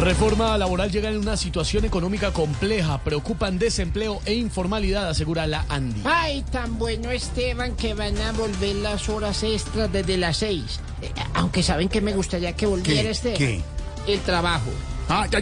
Reforma laboral llega en una situación económica compleja. Preocupan desempleo e informalidad, asegura la Andy. Ay, tan bueno Esteban que van a volver las horas extras desde las 6 eh, aunque saben que me gustaría que volviera este El trabajo.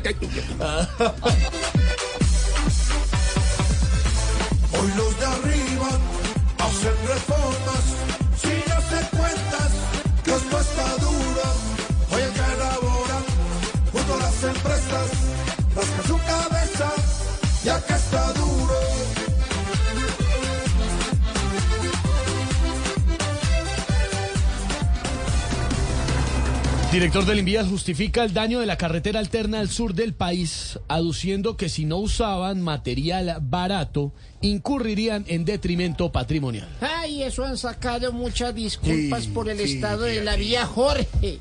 Director del Invías justifica el daño de la carretera alterna al sur del país, aduciendo que si no usaban material barato, incurrirían en detrimento patrimonial. Ay, eso han sacado muchas disculpas por el estado de la vía Jorge.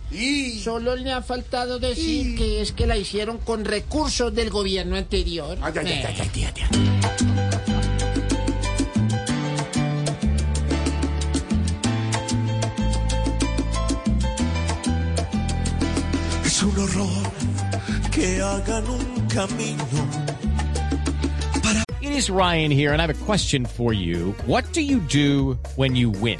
Solo le ha faltado decir que es que la hicieron con recursos del gobierno anterior. Ay, ay, ay, Es un horror que hagan un camino. Para... It is Ryan here, and I have a question for you. What do you do when you win?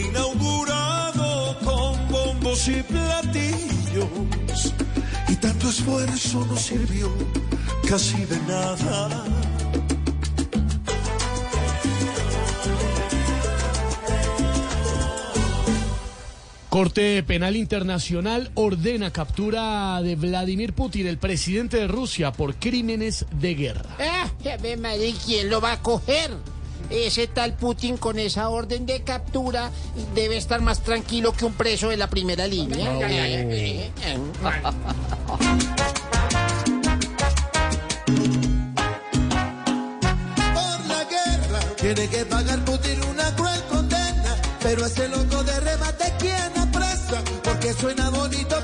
inaugurado con bombos y platillos y tanto esfuerzo no sirvió casi de nada. Corte Penal Internacional ordena captura de Vladimir Putin, el presidente de Rusia, por crímenes de guerra. Ah, ¿quién lo va a coger? ese tal Putin con esa orden de captura debe estar más tranquilo que un preso de la primera línea. Por la guerra tiene que pagar Putin una cruel condena, pero ese loco de remate quien apresa, porque suena bonito.